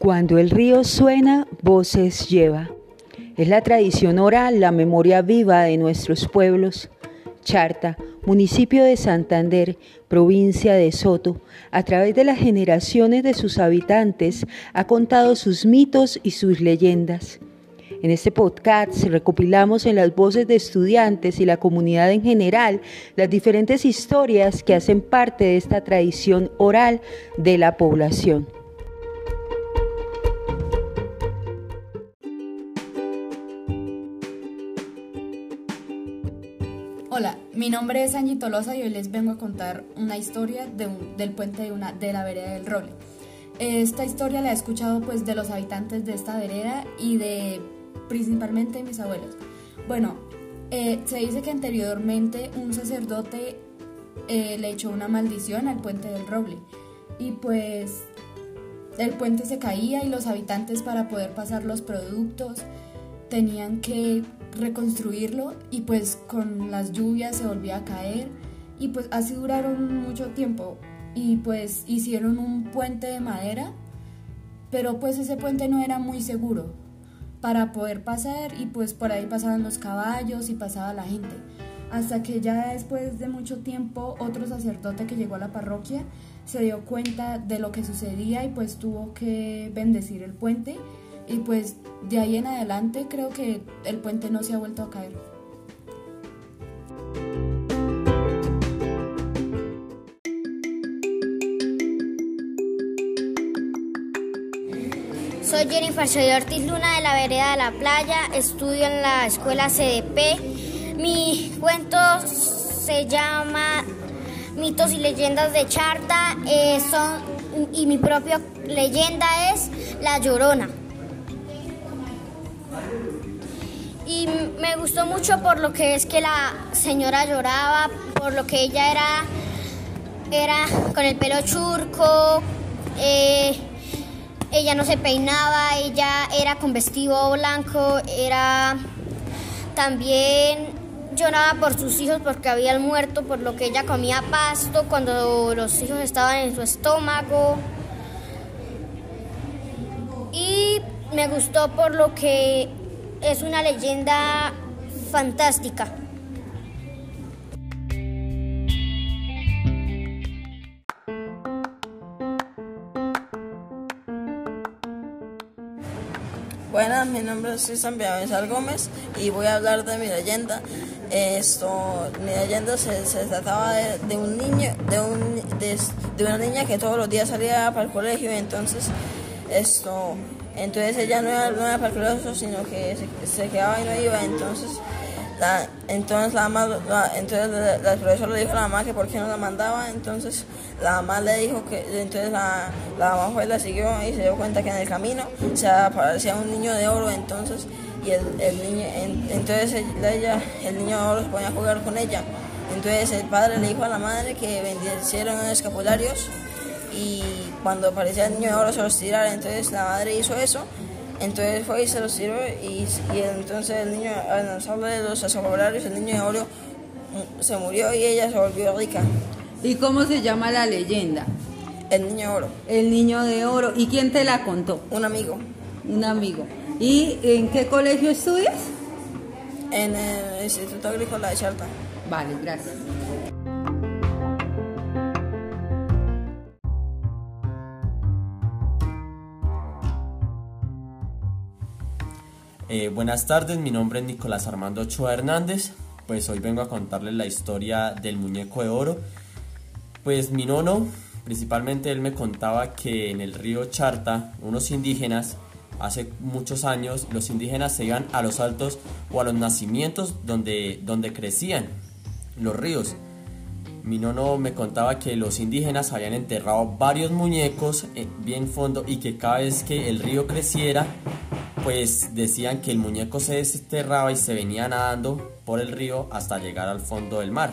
Cuando el río suena, voces lleva. Es la tradición oral, la memoria viva de nuestros pueblos. Charta, municipio de Santander, provincia de Soto, a través de las generaciones de sus habitantes, ha contado sus mitos y sus leyendas. En este podcast recopilamos en las voces de estudiantes y la comunidad en general las diferentes historias que hacen parte de esta tradición oral de la población. Nombre es Angie Tolosa y hoy les vengo a contar una historia del puente de, una, de la vereda del Roble. Esta historia la he escuchado pues de los habitantes de esta vereda y de principalmente de mis abuelos. Bueno, eh, se dice que anteriormente un sacerdote eh, le echó una maldición al puente del Roble y pues el puente se caía y los habitantes para poder pasar los productos tenían que reconstruirlo y pues con las lluvias se volvía a caer y pues así duraron mucho tiempo y pues hicieron un puente de madera, pero pues ese puente no era muy seguro para poder pasar y pues por ahí pasaban los caballos y pasaba la gente. Hasta que ya después de mucho tiempo otro sacerdote que llegó a la parroquia se dio cuenta de lo que sucedía y pues tuvo que bendecir el puente y pues de ahí en adelante creo que el puente no se ha vuelto a caer. Soy Jennifer Soy Ortiz Luna de la Vereda de la Playa, estudio en la escuela CDP. Mi cuento se llama Mitos y Leyendas de Charta eh, son, y mi propia leyenda es La Llorona. Y me gustó mucho por lo que es que la señora lloraba, por lo que ella era, era con el pelo churco, eh, ella no se peinaba, ella era con vestido blanco, era también lloraba por sus hijos porque habían muerto, por lo que ella comía pasto cuando los hijos estaban en su estómago. Me gustó por lo que es una leyenda fantástica. Buenas, mi nombre es Cristian Villamizar Gómez y voy a hablar de mi leyenda. Esto, mi leyenda se, trataba de, un niño, de, un, de, una niña que todos los días salía para el colegio y entonces esto entonces ella no era, no era colegio, sino que se, quedaba y no iba. Entonces la, entonces la mamá, entonces la, profesora le dijo a la mamá que por qué no la mandaba. Entonces la mamá le dijo que, entonces la, la mamá fue, la siguió y se dio cuenta que en el camino se aparecía un niño de oro. Entonces y el, el niño, entonces ella, el niño de oro se ponía a jugar con ella. Entonces el padre le dijo a la madre que vendieron escapularios y cuando aparecía el niño de oro se los tirara, entonces la madre hizo eso, entonces fue y se los tiró y, entonces el niño, al de los asombrarios, el niño de oro mm, se murió y ella se volvió rica. ¿Y cómo se llama la leyenda? El niño de oro. El niño de oro. ¿Y quién te la contó? Un amigo. Un amigo. ¿Y en qué colegio estudias? En el Instituto Agrícola de Charta. Vale, gracias. Eh, buenas tardes, mi nombre es Nicolás Armando Ochoa Hernández. Pues hoy vengo a contarles la historia del muñeco de oro. Pues mi nono, principalmente él me contaba que en el río Charta, unos indígenas, hace muchos años, los indígenas se iban a los altos o a los nacimientos donde, donde crecían los ríos. Mi nono me contaba que los indígenas habían enterrado varios muñecos eh, bien fondo y que cada vez que el río creciera, pues decían que el muñeco se desterraba y se venía nadando por el río hasta llegar al fondo del mar.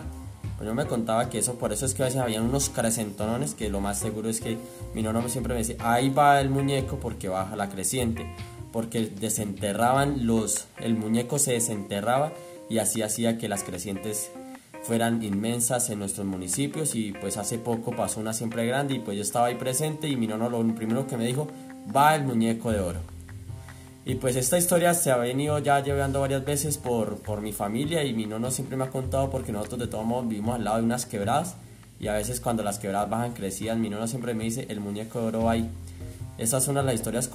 Pues yo me contaba que eso, por eso es que a veces habían unos crecentones, que lo más seguro es que mi nono siempre me decía, ahí va el muñeco porque baja la creciente, porque desenterraban los, el muñeco se desenterraba y así hacía que las crecientes fueran inmensas en nuestros municipios y pues hace poco pasó una siempre grande y pues yo estaba ahí presente y mi nono lo primero que me dijo, va el muñeco de oro. Y pues esta historia se ha venido ya llevando varias veces por, por mi familia y mi nono siempre me ha contado porque nosotros de todos modos vivimos al lado de unas quebradas y a veces cuando las quebradas bajan crecidas, mi nono siempre me dice el muñeco de oro ahí. Esas son las historias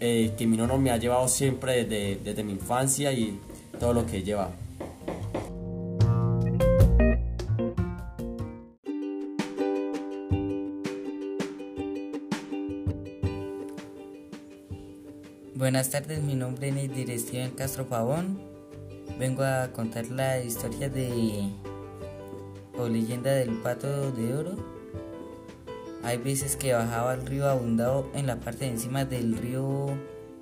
eh, que mi nono me ha llevado siempre desde, desde mi infancia y todo lo que lleva. Buenas tardes, mi nombre es Dirección Castro Pavón. Vengo a contar la historia de o leyenda del pato de oro. Hay veces que bajaba al río abundado en la parte de encima del río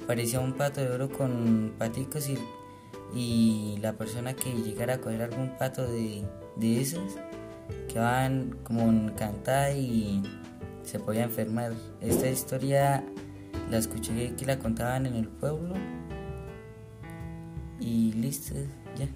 parecía un pato de oro con paticos y, y la persona que llegara a coger algún pato de, de esos quedaban como encantada y se podía enfermar. Esta historia la escuché que la contaban en el pueblo y listo, ya.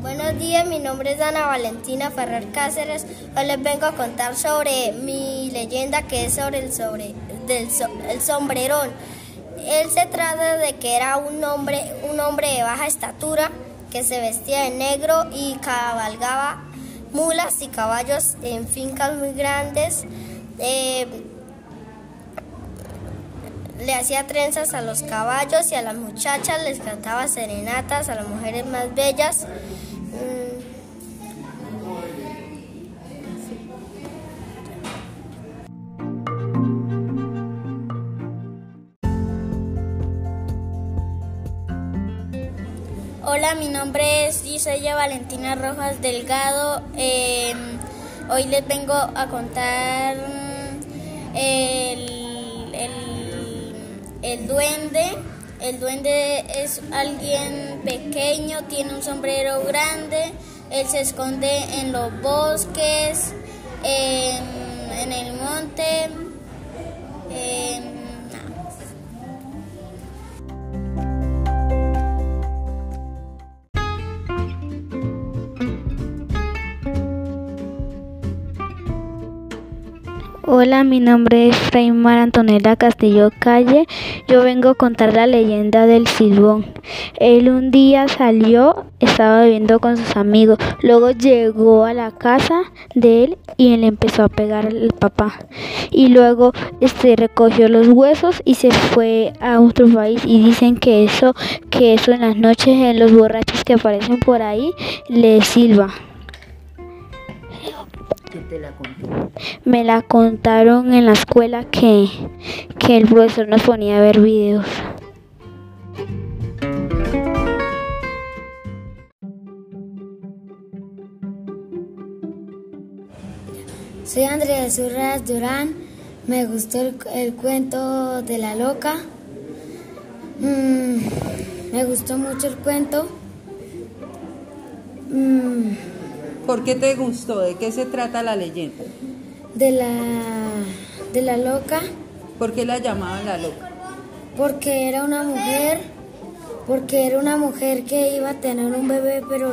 Buenos días, mi nombre es Ana Valentina Ferrer Cáceres. Hoy les vengo a contar sobre mi leyenda que es sobre el, sobre, del, el sombrerón. Él se trata de que era un hombre, un hombre de baja estatura que se vestía de negro y cabalgaba mulas y caballos en fincas muy grandes. Eh, le hacía trenzas a los caballos y a las muchachas, les cantaba serenatas a las mujeres más bellas. Hola, mi nombre es Gisella Valentina Rojas Delgado. Eh, hoy les vengo a contar el, el, el, duende. El duende es alguien pequeño, tiene un sombrero grande, él se esconde en los bosques, en el monte. Hola, mi nombre es Freymar Antonella Castillo Calle. Yo vengo a contar la leyenda del silbón. Él un día salió, estaba bebiendo con sus amigos. Luego llegó a la casa de él y él empezó a pegar al papá. Y luego este recogió los huesos y se fue a otro país. Y dicen que eso, que eso en las noches en los borrachos que aparecen por ahí le silba. Te la contó? Me la contaron en la escuela que, que el profesor nos ponía a ver videos. Soy Andrea Zurras Durán. Me gustó el, el cuento de la loca. Mm, me gustó mucho el cuento. Mm, ¿Por qué te gustó? ¿De qué se trata la leyenda? de la de la loca ¿Por qué la llamaban la loca? porque era una mujer porque era una mujer que iba a tener un bebé pero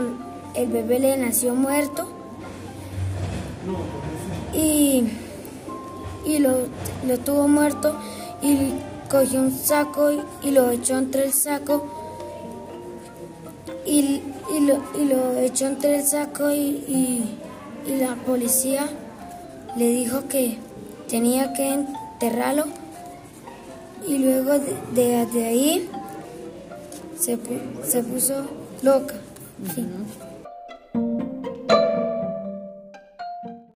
el bebé le nació muerto y y lo, lo tuvo muerto y cogió un saco y, y lo echó entre el saco y, y lo, y lo echó entre el saco y, y, la policía le dijo que tenía que enterrarlo y luego de, de, ahí se, se puso loca. Sí.